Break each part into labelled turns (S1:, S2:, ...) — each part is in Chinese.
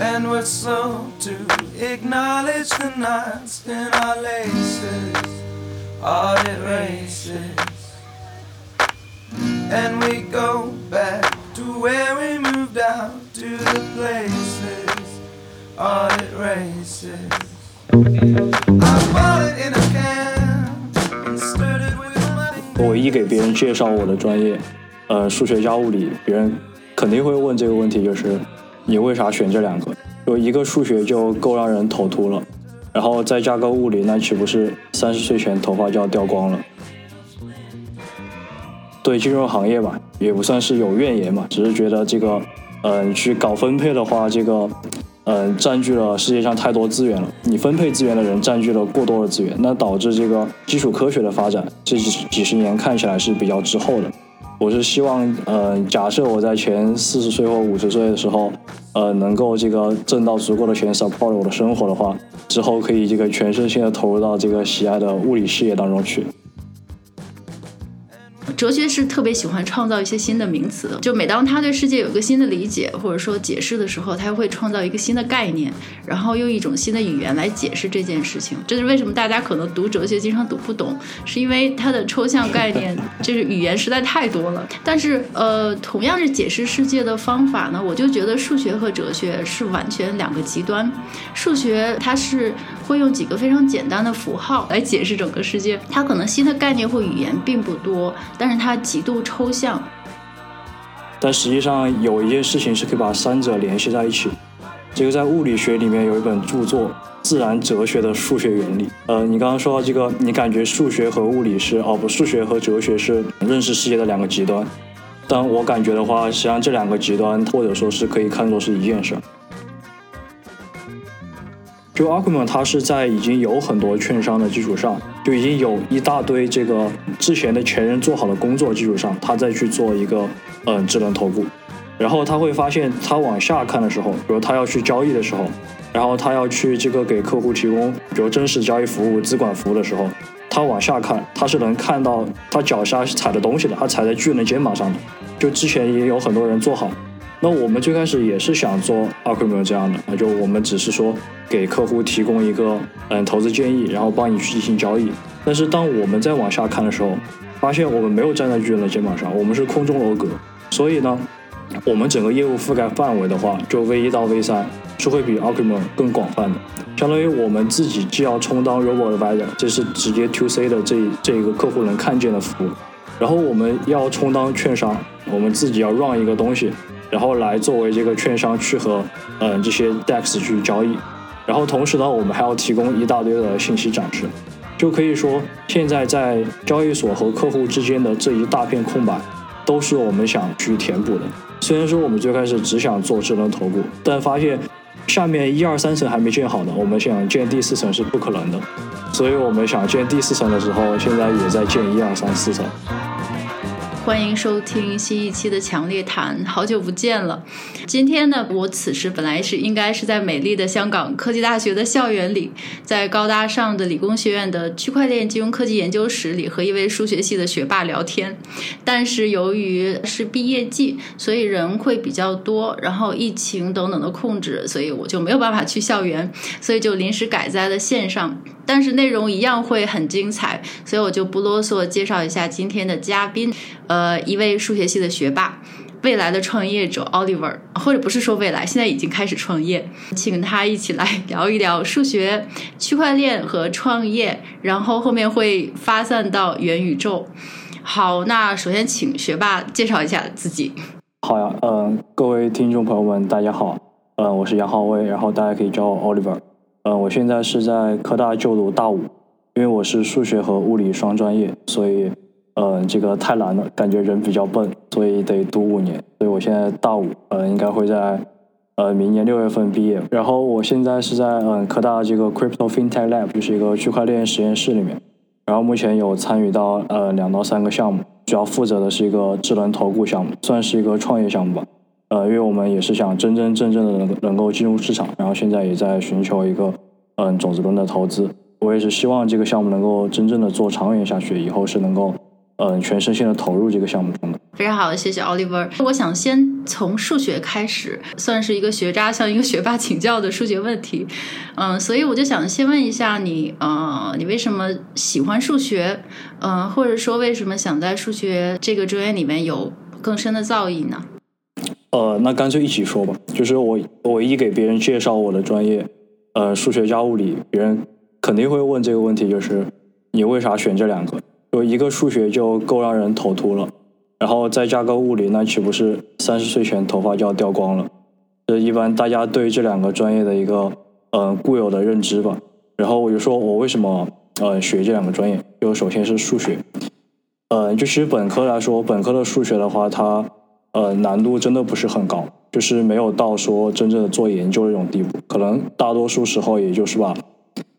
S1: And we're slow to acknowledge the knots in our laces, audit races. And we go back to where we moved out to the places, audit races. I bought it in a can and stirred it with my
S2: 我一给别人介绍我的专业，呃，数学加物理，别人肯定会问这个问题，就是 你为啥选这两个？有一个数学就够让人头秃了，然后再加个物理，那岂不是三十岁前头发就要掉光了？对金融行业吧，也不算是有怨言嘛，只是觉得这个，嗯、去搞分配的话，这个，嗯、占据了世界上太多资源了。你分配资源的人占据了过多的资源，那导致这个基础科学的发展这几几十年看起来是比较滞后的。我是希望，呃，假设我在前四十岁或五十岁的时候，呃，能够这个挣到足够的钱 support 我的生活的话，之后可以这个全身心的投入到这个喜爱的物理事业当中去。
S3: 哲学是特别喜欢创造一些新的名词的，就每当他对世界有一个新的理解或者说解释的时候，他会创造一个新的概念，然后用一种新的语言来解释这件事情。这是为什么大家可能读哲学经常读不懂，是因为它的抽象概念就是语言实在太多了。但是呃，同样是解释世界的方法呢，我就觉得数学和哲学是完全两个极端。数学它是会用几个非常简单的符号来解释整个世界，它可能新的概念或语言并不多，但是它极度抽象。
S2: 但实际上有一件事情是可以把三者联系在一起。这个在物理学里面有一本著作《自然哲学的数学原理》。呃，你刚刚说到这个，你感觉数学和物理是哦不，数学和哲学是认识世界的两个极端。但我感觉的话，实际上这两个极端或者说是可以看作是一件事儿。就 Arkman 它是在已经有很多券商的基础上，就已经有一大堆这个之前的前人做好的工作基础上，他再去做一个嗯智能投顾，然后他会发现他往下看的时候，比如他要去交易的时候，然后他要去这个给客户提供比如真实交易服务、资管服务的时候，他往下看，他是能看到他脚下踩的东西的，他踩在巨人的肩膀上的，就之前也有很多人做好。那我们最开始也是想做 Arkman 这样的，那就我们只是说给客户提供一个嗯投资建议，然后帮你去进行交易。但是当我们再往下看的时候，发现我们没有站在巨人的肩膀上，我们是空中楼阁。所以呢，我们整个业务覆盖范围的话，就 V 一到 V 三是会比 Arkman 更广泛的。相当于我们自己既要充当 Robo Advisor，这是直接 To C 的这这一个客户能看见的服务，然后我们要充当券商，我们自己要 run 一个东西。然后来作为这个券商去和嗯、这些 DEX 去交易，然后同时呢，我们还要提供一大堆的信息展示，就可以说现在在交易所和客户之间的这一大片空白，都是我们想去填补的。虽然说我们最开始只想做智能投顾，但发现下面一二三层还没建好的，我们想建第四层是不可能的，所以我们想建第四层的时候，现在也在建一二三四层。
S3: 欢迎收听新一期的强烈谈，好久不见了。今天呢，我此时本来是应该是在美丽的香港科技大学的校园里，在高大上的理工学院的区块链金融科技研究室里和一位数学系的学霸聊天，但是由于是毕业季，所以人会比较多，然后疫情等等的控制，所以我就没有办法去校园，所以就临时改在了线上。但是内容一样会很精彩，所以我就不啰嗦，介绍一下今天的嘉宾，呃，一位数学系的学霸，未来的创业者 Oliver，或者不是说未来，现在已经开始创业，请他一起来聊一聊数学、区块链和创业，然后后面会发散到元宇宙。好，那首先请学霸介绍一下自己。
S2: 好呀，嗯、呃，各位听众朋友们，大家好，呃，我是杨浩威，然后大家可以叫我 Oliver。呃，我现在是在科大就读大五，因为我是数学和物理双专业，所以，呃，这个太难了，感觉人比较笨，所以得读五年。所以我现在大五，呃，应该会在呃明年六月份毕业。然后我现在是在嗯、科大这个 Crypto FinTech Lab，就是一个区块链实验室里面。然后目前有参与到呃两到三个项目，主要负责的是一个智能投顾项目，算是一个创业项目吧。呃，因为我们也是想真真正正的能能够进入市场，然后现在也在寻求一个嗯种子轮的投资。我也是希望这个项目能够真正的做长远下去，以后是能够嗯全身心的投入这个项目中的。
S3: 非常好，谢谢 Oliver。我想先从数学开始，算是一个学渣向一个学霸请教的数学问题。嗯，所以我就想先问一下你，呃，你为什么喜欢数学？嗯，或者说为什么想在数学这个专业里面有更深的造诣呢？
S2: 呃，那干脆一起说吧。就是我，我一给别人介绍我的专业，呃，数学加物理，别人肯定会问这个问题，就是你为啥选这两个？就一个数学就够让人头秃了。然后再加个物理，那岂不是三十岁前头发就要掉光了？这一般大家对这两个专业的一个呃固有的认知吧。然后我就说我为什么呃学这两个专业，就首先是数学，呃，就其实本科来说，本科的数学的话，它呃难度真的不是很高，就是没有到说真正的做研究的这种地步。可能大多数时候也就是把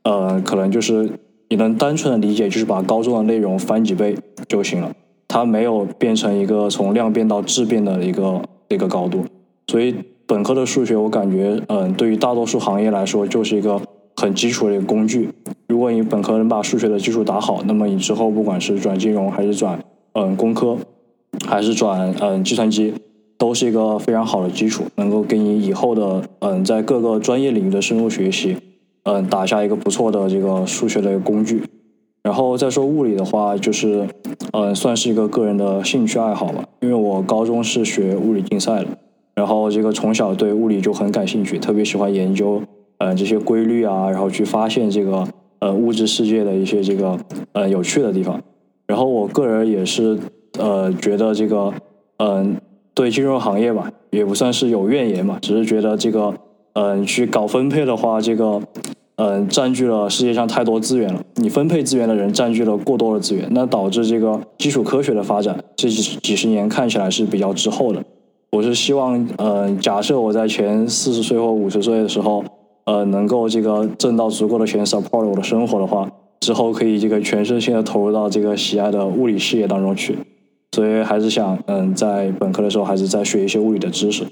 S2: 呃可能就是你能单纯的理解，就是把高中的内容翻几倍就行了。它没有变成一个从量变到质变的一个一个高度，所以本科的数学我感觉，嗯，对于大多数行业来说就是一个很基础的一个工具。如果你本科能把数学的基础打好，那么你之后不管是转金融还是转嗯工科，还是转嗯计算机，都是一个非常好的基础，能够给你以后的嗯在各个专业领域的深入学习，嗯打下一个不错的这个数学的工具。然后再说物理的话，就是，嗯，算是一个个人的兴趣爱好吧。因为我高中是学物理竞赛的，然后这个从小对物理就很感兴趣，特别喜欢研究，呃，这些规律啊，然后去发现这个，呃，物质世界的一些这个，呃，有趣的地方。然后我个人也是，呃，觉得这个，嗯，对金融行业吧，也不算是有怨言嘛，只是觉得这个，嗯，去搞分配的话，这个。嗯，占据了世界上太多资源了。你分配资源的人占据了过多的资源，那导致这个基础科学的发展这几几十年看起来是比较滞后的。我是希望，呃，假设我在前四十岁或五十岁的时候，呃，能够这个挣到足够的钱 support 我的生活的话，之后可以这个全身心的投入到这个喜爱的物理事业当中去。所以还是想，嗯，在本科的时候还是在学一些物理的知识。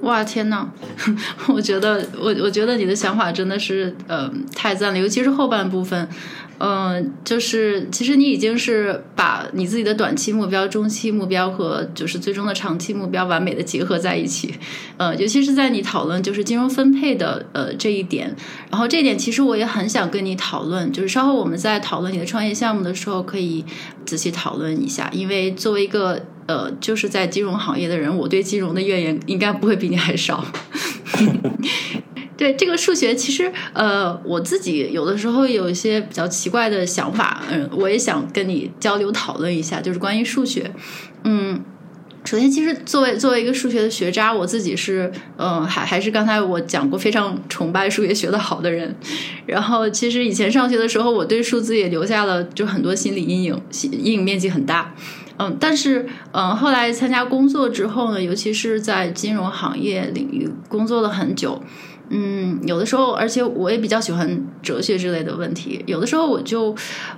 S3: 哇天呐，我觉得我我觉得你的想法真的是呃太赞了，尤其是后半部分。嗯，就是其实你已经是把你自己的短期目标、中期目标和就是最终的长期目标完美的结合在一起。呃，尤其是在你讨论就是金融分配的呃这一点，然后这一点其实我也很想跟你讨论，就是稍后我们在讨论你的创业项目的时候可以仔细讨论一下，因为作为一个呃就是在金融行业的人，我对金融的怨言应该不会比你还少。对这个数学，其实呃，我自己有的时候有一些比较奇怪的想法，嗯，我也想跟你交流讨论一下，就是关于数学。嗯，首先，其实作为作为一个数学的学渣，我自己是，嗯，还还是刚才我讲过，非常崇拜数学学得好的人。然后，其实以前上学的时候，我对数字也留下了就很多心理阴影，阴影面积很大。嗯，但是，嗯，后来参加工作之后呢，尤其是在金融行业领域工作了很久。嗯，有的时候，而且我也比较喜欢哲学之类的问题。有的时候，我就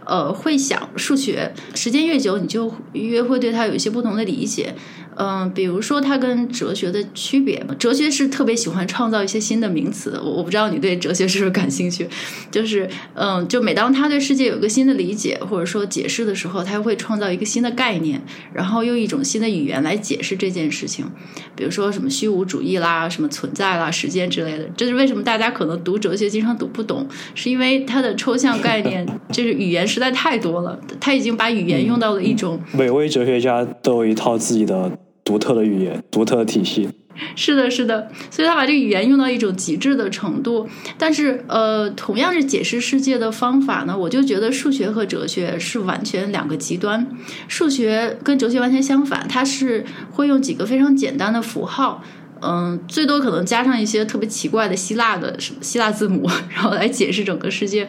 S3: 呃会想，数学时间越久，你就越会对它有一些不同的理解。嗯，比如说它跟哲学的区别，哲学是特别喜欢创造一些新的名词。我我不知道你对哲学是不是感兴趣，就是嗯，就每当他对世界有一个新的理解或者说解释的时候，他会创造一个新的概念，然后用一种新的语言来解释这件事情。比如说什么虚无主义啦，什么存在啦，时间之类的。是为什么大家可能读哲学经常读不懂，是因为它的抽象概念就是语言实在太多了，他已经把语言用到了一种。
S2: 每位哲学家都有一套自己的。独特的语言，独特的体系，
S3: 是的，是的，所以他把这个语言用到一种极致的程度。但是，呃，同样是解释世界的方法呢，我就觉得数学和哲学是完全两个极端。数学跟哲学完全相反，它是会用几个非常简单的符号，嗯，最多可能加上一些特别奇怪的希腊的什么希腊字母，然后来解释整个世界。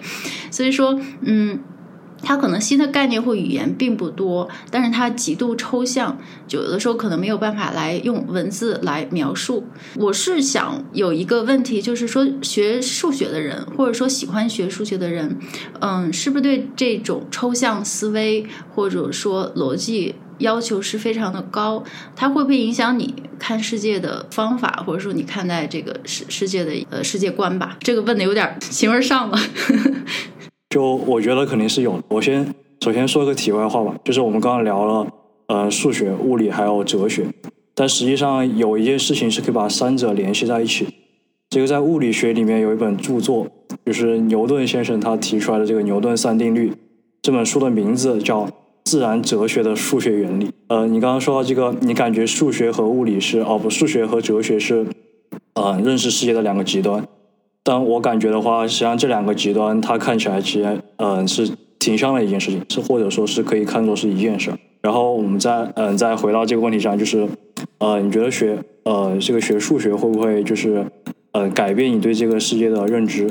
S3: 所以说，嗯。它可能新的概念或语言并不多，但是它极度抽象，就有的时候可能没有办法来用文字来描述。我是想有一个问题，就是说学数学的人，或者说喜欢学数学的人，嗯，是不是对这种抽象思维或者说逻辑要求是非常的高？它会不会影响你看世界的方法，或者说你看待这个世世界的呃世界观吧？这个问的有点形而上了。
S2: 就我觉得肯定是有的。我先首先说个题外话吧，就是我们刚刚聊了，呃数学、物理还有哲学。但实际上有一件事情是可以把三者联系在一起。这个在物理学里面有一本著作，就是牛顿先生他提出来的这个牛顿三定律。这本书的名字叫《自然哲学的数学原理》。呃，你刚刚说到这个，你感觉数学和物理是哦不，数学和哲学是呃认识世界的两个极端。但我感觉的话，实际上这两个极端它看起来其实嗯是挺像的一件事情，是或者说是可以看作是一件事儿。然后我们再嗯再回到这个问题上，就是呃你觉得学呃这个学数学会不会就是呃改变你对这个世界的认知？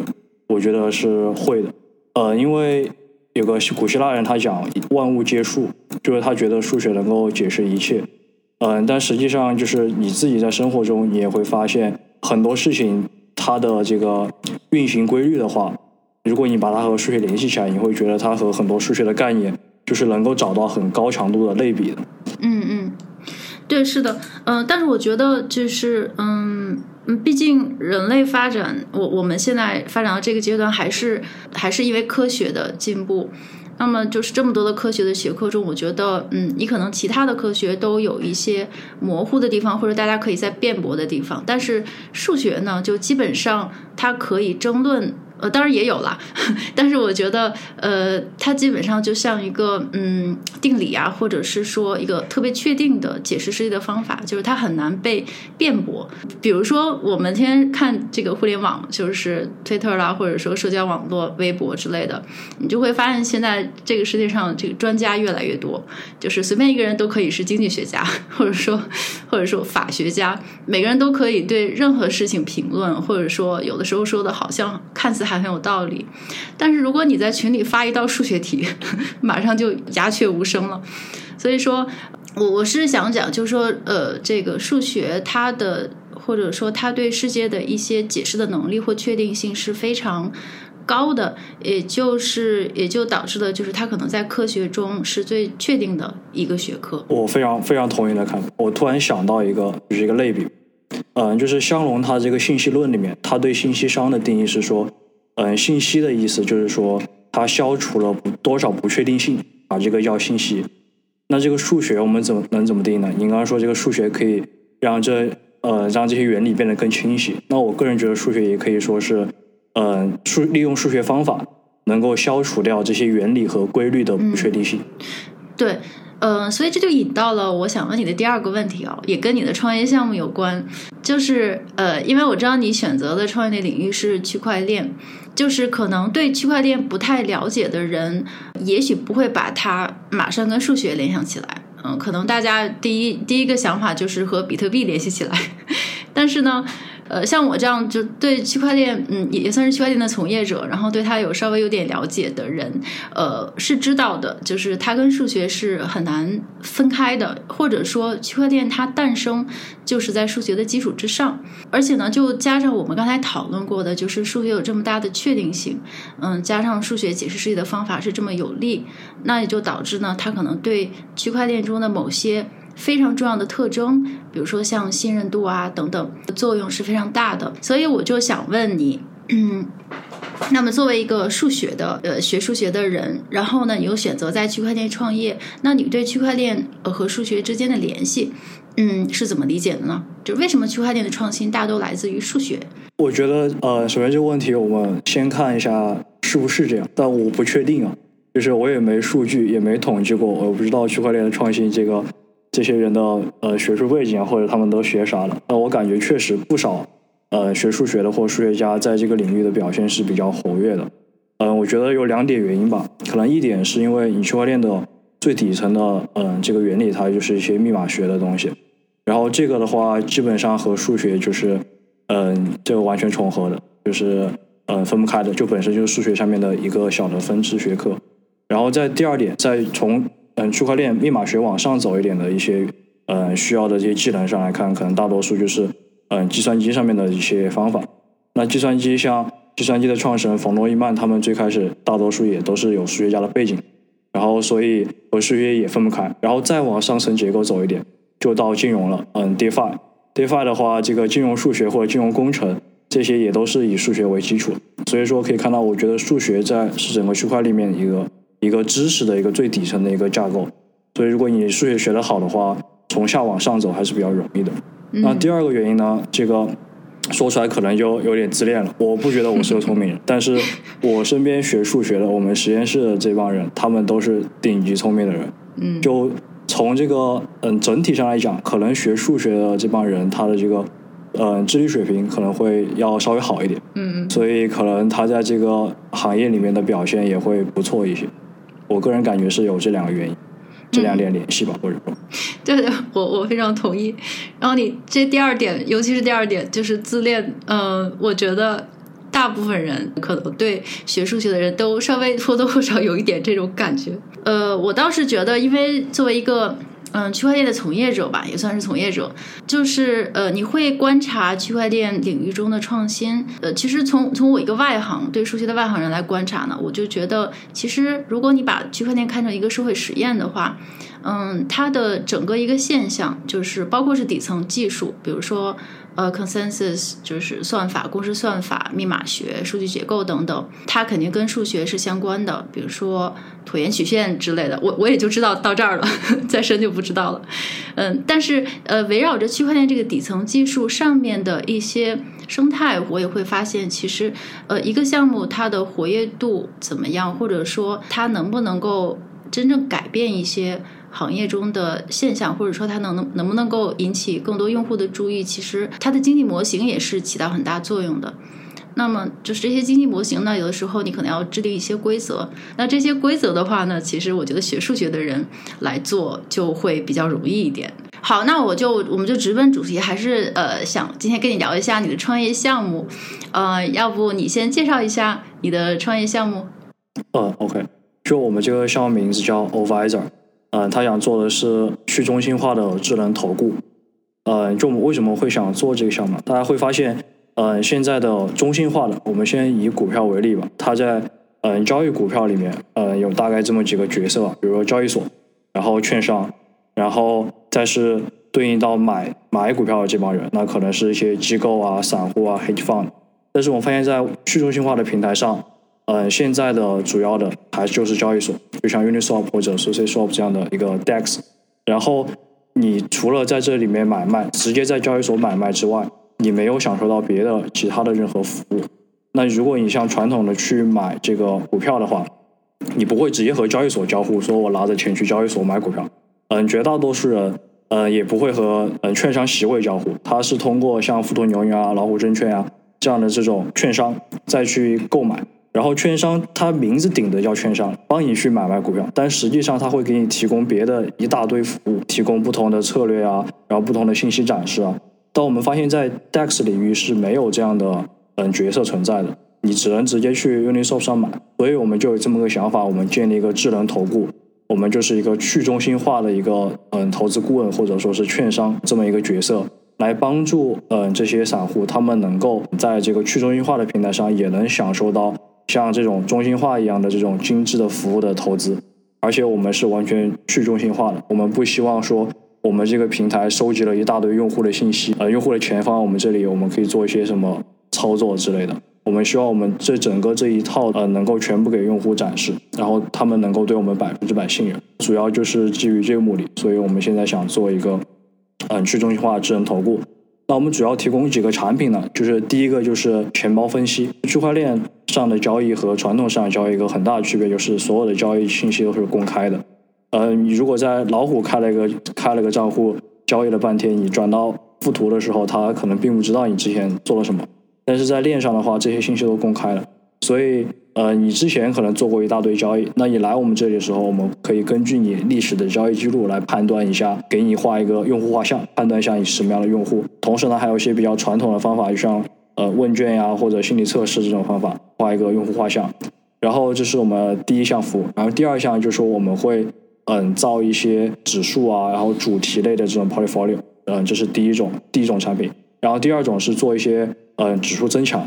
S2: 我觉得是会的。呃，因为有个古希腊人他讲万物皆数，就是他觉得数学能够解释一切。嗯，但实际上就是你自己在生活中你也会发现很多事情。它的这个运行规律的话，如果你把它和数学联系起来，你会觉得它和很多数学的概念就是能够找到很高强度的类比的。
S3: 嗯嗯，对，是的，嗯，但是我觉得就是嗯嗯，毕竟人类发展，我我们现在发展到这个阶段，还是还是因为科学的进步。那么就是这么多的科学的学科中，我觉得，嗯，你可能其他的科学都有一些模糊的地方，或者大家可以在辩驳的地方，但是数学呢，就基本上它可以争论。呃，当然也有啦，但是我觉得，呃，它基本上就像一个嗯定理啊，或者是说一个特别确定的解释世界的方法，就是它很难被辩驳。比如说，我们天天看这个互联网，就是推特啦，或者说社交网络、微博之类的，你就会发现现在这个世界上这个专家越来越多，就是随便一个人都可以是经济学家，或者说或者说法学家，每个人都可以对任何事情评论，或者说有的时候说的好像看似。还很有道理，但是如果你在群里发一道数学题，马上就鸦雀无声了。所以说，我我是想讲，就是说，呃，这个数学它的或者说它对世界的一些解释的能力或确定性是非常高的，也就是也就导致了，就是它可能在科学中是最确定的一个学科。
S2: 我非常非常同意你的看法。我突然想到一个，就是一个类比，嗯，就是香农他这个信息论里面，他对信息商的定义是说。嗯，信息的意思就是说，它消除了不多少不确定性，啊这个叫信息。那这个数学我们怎么能怎么定呢？你刚刚说这个数学可以让这呃让这些原理变得更清晰。那我个人觉得数学也可以说是，嗯，数利用数学方法能够消除掉这些原理和规律的不确定性。
S3: 对。嗯，所以这就引到了我想问你的第二个问题啊，也跟你的创业项目有关，就是呃，因为我知道你选择的创业的领域是区块链，就是可能对区块链不太了解的人，也许不会把它马上跟数学联想起来，嗯，可能大家第一第一个想法就是和比特币联系起来，但是呢。呃，像我这样就对区块链，嗯，也也算是区块链的从业者，然后对它有稍微有点了解的人，呃，是知道的，就是它跟数学是很难分开的，或者说区块链它诞生就是在数学的基础之上，而且呢，就加上我们刚才讨论过的，就是数学有这么大的确定性，嗯，加上数学解释世界的方法是这么有力，那也就导致呢，它可能对区块链中的某些。非常重要的特征，比如说像信任度啊等等，作用是非常大的。所以我就想问你，嗯，那么作为一个数学的呃学数学的人，然后呢，你又选择在区块链创业，那你对区块链呃和数学之间的联系，嗯，是怎么理解的呢？就为什么区块链的创新大都来自于数学？
S2: 我觉得呃，首先这个问题我们先看一下是不是这样，但我不确定啊，就是我也没数据，也没统计过，我不知道区块链的创新这个。这些人的呃学术背景，或者他们都学啥的？那我感觉确实不少呃学数学的或数学家在这个领域的表现是比较活跃的。嗯，我觉得有两点原因吧。可能一点是因为你区块链的最底层的嗯这个原理，它就是一些密码学的东西。然后这个的话，基本上和数学就是嗯这个完全重合的，就是嗯分不开的，就本身就是数学上面的一个小的分支学科。然后在第二点，在从嗯，区块链密码学往上走一点的一些，嗯，需要的这些技能上来看，可能大多数就是，嗯，计算机上面的一些方法。那计算机像计算机的创始人冯诺依曼，他们最开始大多数也都是有数学家的背景，然后所以和数学也分不开。然后再往上层结构走一点，就到金融了。嗯，DeFi DeFi 的话，这个金融数学或者金融工程这些也都是以数学为基础。所以说可以看到，我觉得数学在是整个区块链里面一个。一个知识的一个最底层的一个架构，所以如果你数学学得好的话，从下往上走还是比较容易的。那第二个原因呢，这个说出来可能就有点自恋了。我不觉得我是个聪明人，但是我身边学数学的，我们实验室的这帮人，他们都是顶级聪明的人。
S3: 嗯，
S2: 就从这个嗯整体上来讲，可能学数学的这帮人，他的这个嗯智力水平可能会要稍微好一点。
S3: 嗯嗯，
S2: 所以可能他在这个行业里面的表现也会不错一些。我个人感觉是有这两个原因。这两点联系吧，或者说，
S3: 对 对，我我非常同意。然后你这第二点，尤其是第二点，就是自恋。嗯，我觉得大部分人可能对学数学的人都稍微或多或少有一点这种感觉。呃，我倒是觉得，因为作为一个。嗯，区块链的从业者吧，也算是从业者，就是呃，你会观察区块链领域中的创新。呃，其实从从我一个外行对数学的外行人来观察呢，我就觉得，其实如果你把区块链看成一个社会实验的话，嗯，它的整个一个现象就是包括是底层技术，比如说。呃，consensus 就是算法、公式算法、密码学、数据结构等等，它肯定跟数学是相关的。比如说椭圆曲线之类的，我我也就知道到这儿了，再深就不知道了。嗯，但是呃，围绕着区块链这个底层技术上面的一些生态，我也会发现，其实呃，一个项目它的活跃度怎么样，或者说它能不能够真正改变一些。行业中的现象，或者说它能能能不能够引起更多用户的注意，其实它的经济模型也是起到很大作用的。那么就是这些经济模型呢，有的时候你可能要制定一些规则。那这些规则的话呢，其实我觉得学数学的人来做就会比较容易一点。好，那我就我们就直奔主题，还是呃想今天跟你聊一下你的创业项目。呃，要不你先介绍一下你的创业项目？
S2: 呃，OK，就我们这个项目名字叫 Advisor。嗯，他想做的是去中心化的智能投顾。嗯，就我们为什么会想做这个项目？大家会发现，嗯，现在的中心化的，我们先以股票为例吧。它在嗯交易股票里面，嗯，有大概这么几个角色，比如说交易所，然后券商，然后再是对应到买买股票的这帮人，那可能是一些机构啊、散户啊、hedge fund。但是我们发现，在去中心化的平台上。嗯，现在的主要的还就是交易所，就像 Uniswap 或者 SushiSwap 这样的一个 DEX。然后你除了在这里面买卖，直接在交易所买卖之外，你没有享受到别的其他的任何服务。那如果你像传统的去买这个股票的话，你不会直接和交易所交互，说我拿着钱去交易所买股票。嗯，绝大多数人，呃，也不会和嗯券商席位交互，他是通过像富途牛牛啊、老虎证券啊这样的这种券商再去购买。然后券商它名字顶的叫券商，帮你去买卖股票，但实际上它会给你提供别的一大堆服务，提供不同的策略啊，然后不同的信息展示啊。但我们发现，在 DEX 领域是没有这样的嗯角色存在的，你只能直接去 Uniswap 上买。所以我们就有这么个想法，我们建立一个智能投顾，我们就是一个去中心化的一个嗯投资顾问或者说是券商这么一个角色。来帮助嗯这些散户，他们能够在这个去中心化的平台上，也能享受到像这种中心化一样的这种精致的服务的投资。而且我们是完全去中心化的，我们不希望说我们这个平台收集了一大堆用户的信息，呃，用户的钱放我们这里，我们可以做一些什么操作之类的。我们希望我们这整个这一套呃能够全部给用户展示，然后他们能够对我们百分之百信任。主要就是基于这个目的，所以我们现在想做一个。嗯，去中心化智能投顾。那我们主要提供几个产品呢？就是第一个就是钱包分析。区块链上的交易和传统上的交易一个很大的区别就是所有的交易信息都是公开的。呃，你如果在老虎开了一个开了个账户，交易了半天，你转到富途的时候，他可能并不知道你之前做了什么。但是在链上的话，这些信息都公开了，所以。呃，你之前可能做过一大堆交易，那你来我们这里的时候，我们可以根据你历史的交易记录来判断一下，给你画一个用户画像，判断一下你是什么样的用户。同时呢，还有一些比较传统的方法，就像呃问卷呀或者心理测试这种方法，画一个用户画像。然后这是我们第一项服务，然后第二项就是说我们会嗯造一些指数啊，然后主题类的这种 portfolio，嗯，这是第一种第一种产品。然后第二种是做一些嗯指数增强。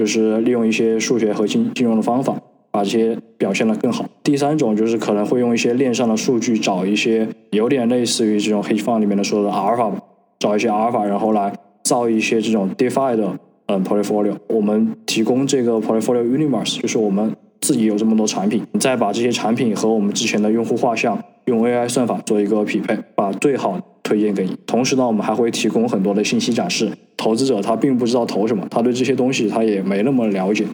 S2: 就是利用一些数学和金金融的方法，把这些表现得更好。第三种就是可能会用一些链上的数据，找一些有点类似于这种 hedge fund 里面的说的阿尔法，找一些阿尔法，然后来造一些这种 DeFi 的嗯 portfolio。我们提供这个 portfolio universe，就是我们自己有这么多产品，你再把这些产品和我们之前的用户画像用 AI 算法做一个匹配，把最好推荐给你。同时呢，我们还会提供很多的信息展示。投资者他并不知道投什么，他对这些东西他也没那么了解，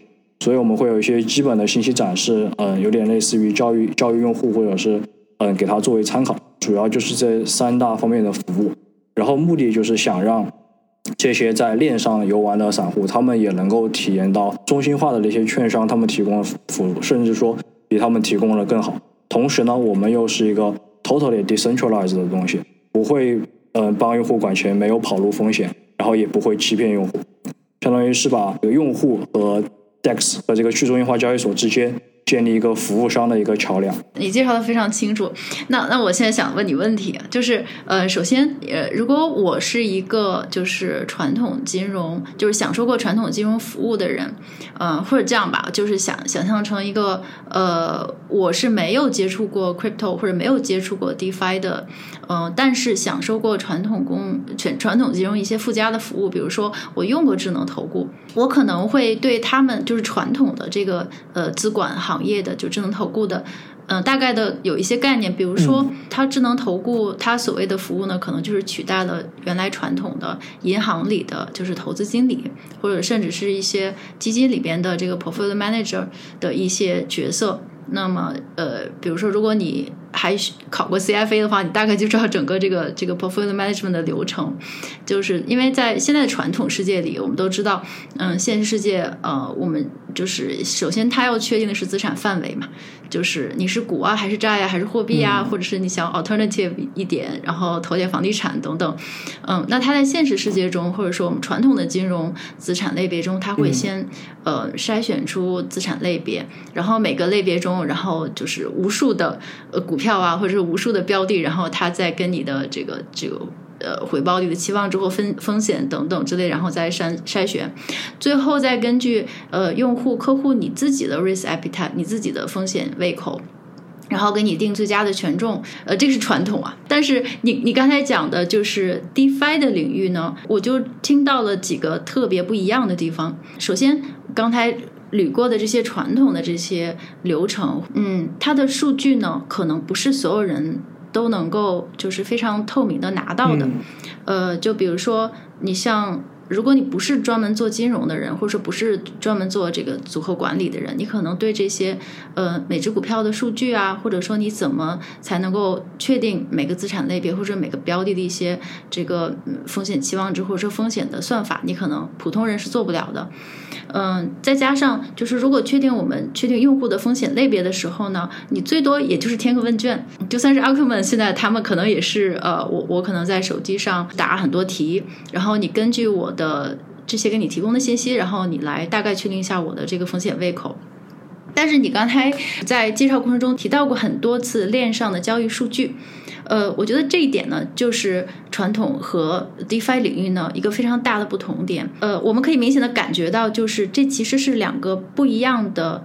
S2: 所以我们会有一些基本的信息展示，嗯，有点类似于教育教育用户，或者是嗯给他作为参考。主要就是这三大方面的服务，然后目的就是想让这些在链上游玩的散户，他们也能够体验到中心化的那些券商他们提供的服务，甚至说比他们提供的更好。同时呢，我们又是一个 totally decentralized 的东西，不会嗯帮用户管钱，没有跑路风险。然后也不会欺骗用户，相当于是把用户和 DEX 和这个去中心化交易所之间。建立一个服务商的一个桥梁。
S3: 你介绍的非常清楚。那那我现在想问你问题，就是呃，首先呃，如果我是一个就是传统金融，就是享受过传统金融服务的人，呃，或者这样吧，就是想想象成一个呃，我是没有接触过 crypto 或者没有接触过 DeFi 的，嗯，但是享受过传统公全传统金融一些附加的服务，比如说我用过智能投顾，我可能会对他们就是传统的这个呃资管行。行业的就智能投顾的，嗯，大概的有一些概念，比如说，它智能投顾，它所谓的服务呢，可能就是取代了原来传统的银行里的就是投资经理，或者甚至是一些基金里边的这个 portfolio manager 的一些角色。那么，呃，比如说，如果你还考过 CFA 的话，你大概就知道整个这个 这个 portfolio management 的流程，就是因为在现在的传统世界里，我们都知道，嗯，现实世界，呃，我们就是首先它要确定的是资产范围嘛。就是你是股啊，还是债呀，还是货币啊，或者是你想 alternative 一点，然后投点房地产等等，嗯，那它在现实世界中，或者说我们传统的金融资产类别中，它会先呃筛选出资产类别，然后每个类别中，然后就是无数的呃股股票啊，或者是无数的标的，然后它再跟你的这个这个。呃，回报率的期望之后分风险等等之类，然后再筛筛选，最后再根据呃用户客户你自己的 risk appetite，你自己的风险胃口，然后给你定最佳的权重。呃，这个是传统啊。但是你你刚才讲的就是 DeFi 的领域呢，我就听到了几个特别不一样的地方。首先，刚才捋过的这些传统的这些流程，嗯，它的数据呢，可能不是所有人。都能够就是非常透明的拿到的，呃，就比如说你像，如果你不是专门做金融的人，或者说不是专门做这个组合管理的人，你可能对这些呃每只股票的数据啊，或者说你怎么才能够确定每个资产类别或者每个标的的一些这个风险期望值或者说风险的算法，你可能普通人是做不了的。嗯，再加上就是，如果确定我们确定用户的风险类别的时候呢，你最多也就是填个问卷。就算是 a 克 m a n 现在他们可能也是，呃，我我可能在手机上打很多题，然后你根据我的这些给你提供的信息，然后你来大概确定一下我的这个风险胃口。但是你刚才在介绍过程中提到过很多次链上的交易数据。呃，我觉得这一点呢，就是传统和 DeFi 领域呢一个非常大的不同点。呃，我们可以明显的感觉到，就是这其实是两个不一样的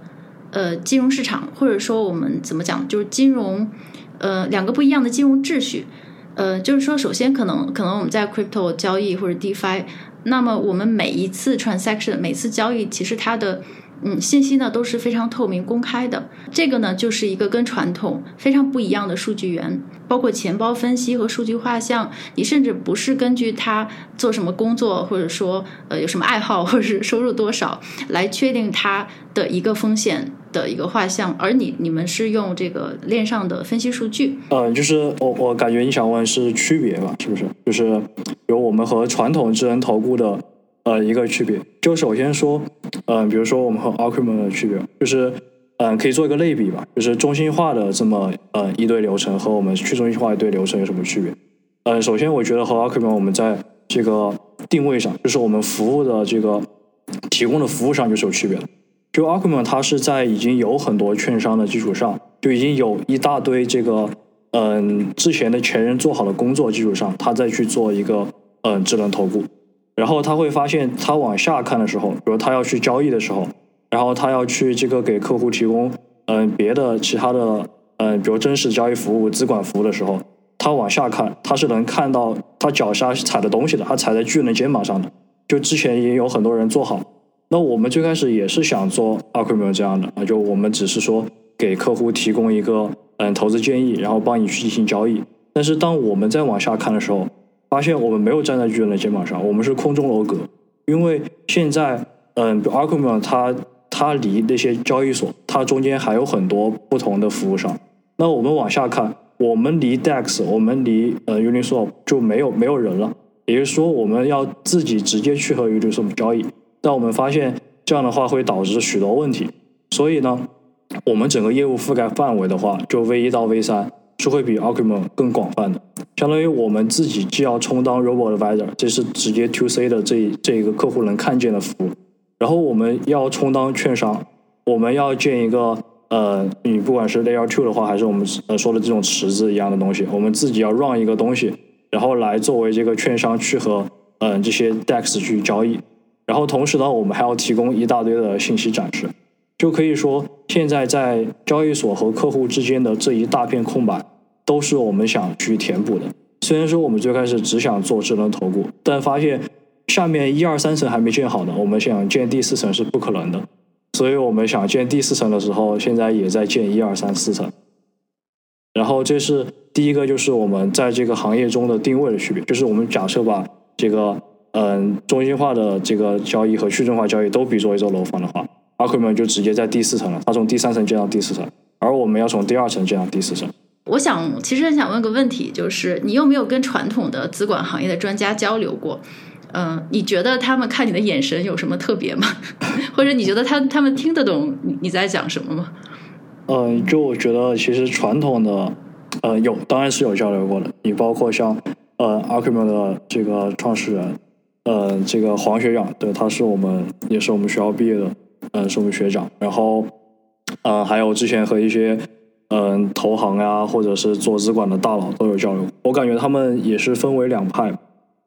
S3: 呃金融市场，或者说我们怎么讲，就是金融呃两个不一样的金融秩序。呃，就是说，首先可能可能我们在 Crypto 交易或者 DeFi，那么我们每一次 Transaction 每次交易，其实它的嗯，信息呢都是非常透明公开的，这个呢就是一个跟传统非常不一样的数据源，包括钱包分析和数据画像，你甚至不是根据他做什么工作，或者说呃有什么爱好，或者是收入多少来确定他的一个风险的一个画像，而你你们是用这个链上的分析数据。
S2: 嗯，就是我我感觉你想问是区别吧，是不是？就是有我们和传统智能投顾的。呃，一个区别，就首先说，嗯，比如说我们和 a c r m a n 的区别，就是，嗯，可以做一个类比吧，就是中心化的这么呃一堆流程和我们去中心化一堆流程有什么区别？嗯，首先我觉得和 a c r m a n 我们在这个定位上，就是我们服务的这个提供的服务上就是有区别的。就 a c r m a n 它是在已经有很多券商的基础上，就已经有一大堆这个嗯之前的前人做好的工作基础上，它再去做一个嗯智能投顾。然后他会发现，他往下看的时候，比如他要去交易的时候，然后他要去这个给客户提供嗯别的其他的嗯，比如真实交易服务、资管服务的时候，他往下看，他是能看到他脚下踩的东西的，他踩在巨人肩膀上的。就之前也有很多人做好，那我们最开始也是想做 a q u i m 这样的啊，就我们只是说给客户提供一个嗯投资建议，然后帮你去进行交易。但是当我们再往下看的时候，发现我们没有站在巨人的肩膀上，我们是空中楼阁，因为现在嗯 a r c h i m 它它离那些交易所，它中间还有很多不同的服务商。那我们往下看，我们离 DEX，我们离呃 Uniswap 就没有没有人了。也就是说，我们要自己直接去和 Uniswap 交易。但我们发现这样的话会导致许多问题，所以呢，我们整个业务覆盖范围的话，就 V 一到 V 三是会比 a r c h i m 更广泛的。相当于我们自己既要充当 Robo Advisor，这是直接 To C 的这这一个客户能看见的服务，然后我们要充当券商，我们要建一个。呃，你不管是 Layer Two 的话，还是我们呃说的这种池子一样的东西，我们自己要 run 一个东西，然后来作为这个券商去和嗯这些 DEX 去交易，然后同时呢，我们还要提供一大堆的信息展示，就可以说现在在交易所和客户之间的这一大片空白，都是我们想去填补的。虽然说我们最开始只想做智能投顾，但发现下面一二三层还没建好呢，我们想建第四层是不可能的。所以我们想建第四层的时候，现在也在建一二三四层。然后这是第一个，就是我们在这个行业中的定位的区别。就是我们假设把这个嗯中心化的这个交易和去中心化交易都比作一座楼房的话，阿奎们就直接在第四层了。他从第三层建到第四层，而我们要从第二层建到第四层。
S3: 我想，其实很想问个问题，就是你有没有跟传统的资管行业的专家交流过？嗯，你觉得他们看你的眼神有什么特别吗？或者你觉得他他们听得懂你你在讲什么吗？
S2: 嗯，就我觉得其实传统的，呃，有当然是有交流过的。你包括像呃 a r c h i m 的这个创始人，呃，这个黄学长，对，他是我们也是我们学校毕业的，嗯，是我们学长。然后，嗯，还有之前和一些嗯投行呀，或者是做资管的大佬都有交流。我感觉他们也是分为两派。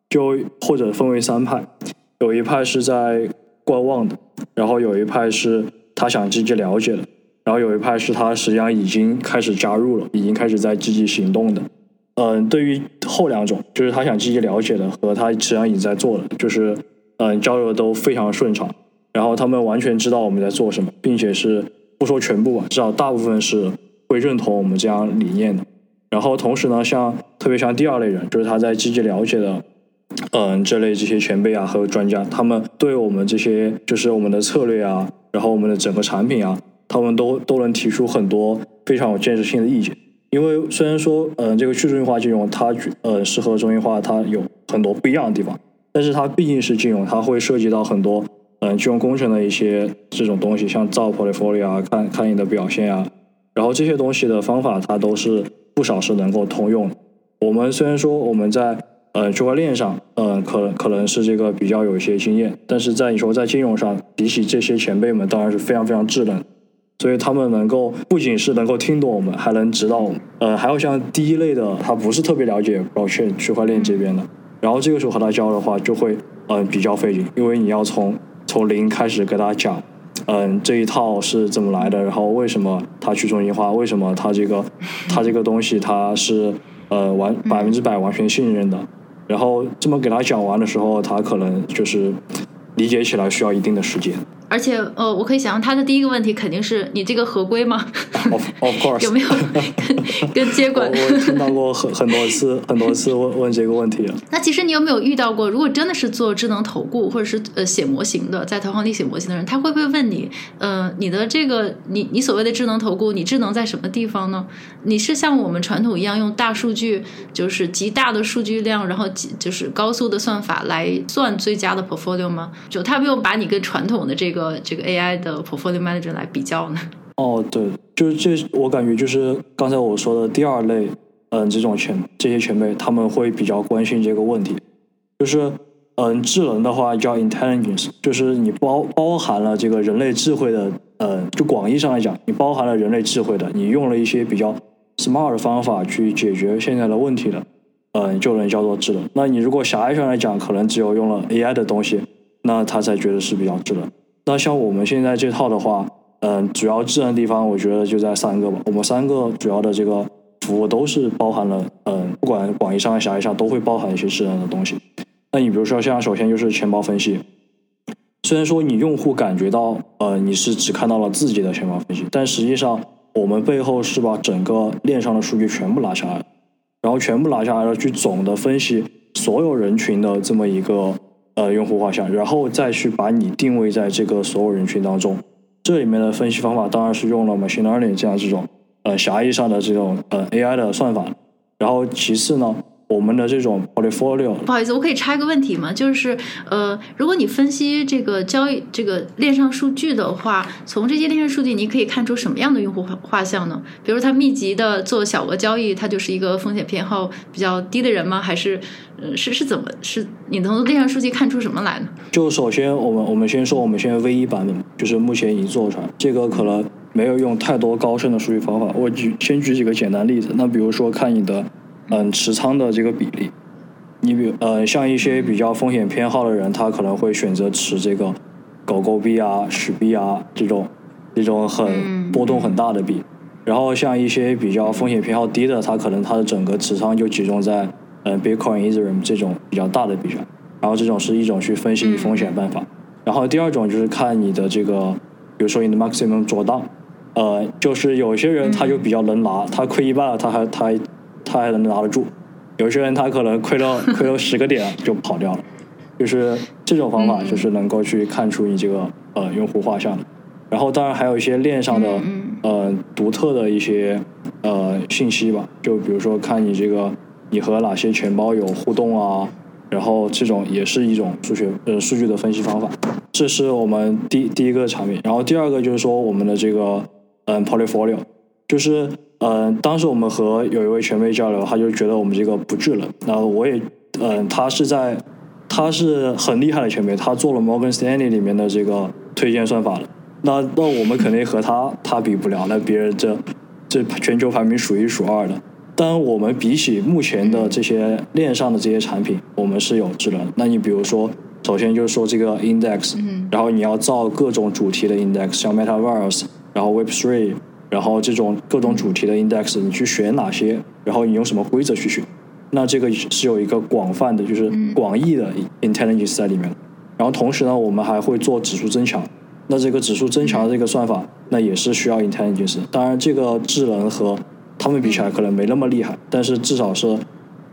S2: 就或者分为三派，有一派是在观望的，然后有一派是他想积极了解的，然后有一派是他实际上已经开始加入了，已经开始在积极行动的。嗯，对于后两种，就是他想积极了解的和他实际上已经在做的，就是嗯交流都非常顺畅，然后他们完全知道我们在做什么，并且是不说全部吧，至少大部分是会认同我们这样理念的。然后同时呢，像特别像第二类人，就是他在积极了解的。嗯，这类这些前辈啊和专家，他们对我们这些就是我们的策略啊，然后我们的整个产品啊，他们都都能提出很多非常有建设性的意见。因为虽然说，嗯，这个去中心化金融它呃适合中心化，它有很多不一样的地方，但是它毕竟是金融，它会涉及到很多嗯金融工程的一些这种东西，像造 portfolio 啊，看看你的表现啊，然后这些东西的方法，它都是不少是能够通用的。我们虽然说我们在呃，区块链上，嗯，可可能是这个比较有一些经验，但是在你说在金融上，比起这些前辈们，当然是非常非常稚嫩，所以他们能够不仅是能够听懂我们，还能指导我们。呃，还有像第一类的，他不是特别了解保全区块链这边的，然后这个时候和他教的话，就会嗯比较费劲，因为你要从从零开始给他讲，嗯，这一套是怎么来的，然后为什么它去中心化，为什么它这个它这个东西它是呃完百分之百完全信任的。然后这么给他讲完的时候，他可能就是理解起来需要一定的时间。
S3: 而且，呃，我可以想象他的第一个问题肯定是你这个合规吗
S2: ？Of of course，
S3: 有没有 跟跟监管？
S2: 我听到过很很多次，很多次问问这个问题了。
S3: 那其实你有没有遇到过，如果真的是做智能投顾或者是呃写模型的，在投行里写模型的人，他会不会问你，呃，你的这个你你所谓的智能投顾，你智能在什么地方呢？你是像我们传统一样用大数据，就是极大的数据量，然后就是高速的算法来算最佳的 portfolio 吗？就他没有把你跟传统的这个。个这个 AI 的 Portfolio Manager 来比较呢？
S2: 哦，对，就是这，我感觉就是刚才我说的第二类，嗯，这种前这些前辈他们会比较关心这个问题，就是嗯，智能的话叫 Intelligence，就是你包包含了这个人类智慧的，呃，就广义上来讲，你包含了人类智慧的，你用了一些比较 smart 的方法去解决现在的问题的，嗯，就能叫做智能。那你如果狭义上来讲，可能只有用了 AI 的东西，那他才觉得是比较智能。那像我们现在这套的话，嗯，主要智能地方我觉得就在三个吧。我们三个主要的这个服务都是包含了，嗯，不管广义上还、狭义上都会包含一些智能的东西。那你比如说像首先就是钱包分析，虽然说你用户感觉到，呃，你是只看到了自己的钱包分析，但实际上我们背后是把整个链上的数据全部拿下来，然后全部拿下来了，去总的分析所有人群的这么一个呃用户画像，然后再去把你定位在这个所有人群当中。这里面的分析方法当然是用了 machine learning 这样这种呃狭义上的这种呃 AI 的算法。然后其次呢。我们的这种 portfolio，
S3: 不好意思，我可以插一个问题吗？就是呃，如果你分析这个交易这个链上数据的话，从这些链上数据你可以看出什么样的用户画像呢？比如他密集的做小额交易，他就是一个风险偏好比较低的人吗？还是呃是是怎么是？你能从链上数据看出什么来呢？
S2: 就首先我们我们先说我们现在 V 一版本，就是目前已经做出来，这个可能没有用太多高深的数据方法。我举先举几个简单例子，那比如说看你的。嗯，持仓的这个比例，你比呃，像一些比较风险偏好的人，他可能会选择持这个狗狗币啊、史币啊这种这种很波动很大的币。然后像一些比较风险偏好低的，他可能他的整个持仓就集中在嗯 Bitcoin、Ethereum 这种比较大的币上。然后这种是一种去分析风险办法。然后第二种就是看你的这个，比如说你的 maximum drawdown，呃，就是有些人他就比较能拿，他亏一半了，他还他。他还能拿得住，有些人他可能亏了 亏了十个点就跑掉了，就是这种方法就是能够去看出你这个呃用户画像的。然后当然还有一些链上的呃独特的一些呃信息吧，就比如说看你这个你和哪些钱包有互动啊，然后这种也是一种数学呃数据的分析方法。这是我们第第一个产品，然后第二个就是说我们的这个嗯 portfolio，就是。嗯，当时我们和有一位前辈交流，他就觉得我们这个不智能。然后我也，嗯，他是在，他是很厉害的前辈，他做了 Morgan Stanley 里面的这个推荐算法的。那那我们肯定和他他比不了，那别人这这全球排名数一数二的。但我们比起目前的这些链上的这些产品，我们是有智能。那你比如说，首先就是说这个 index，然后你要造各种主题的 index，像 Metaverse，然后 Web Three。然后这种各种主题的 index，你去选哪些？然后你用什么规则去选？那这个是有一个广泛的，就是广义的 intelligence 在里面。然后同时呢，我们还会做指数增强。那这个指数增强的这个算法，那也是需要 intelligence。当然，这个智能和他们比起来可能没那么厉害，但是至少是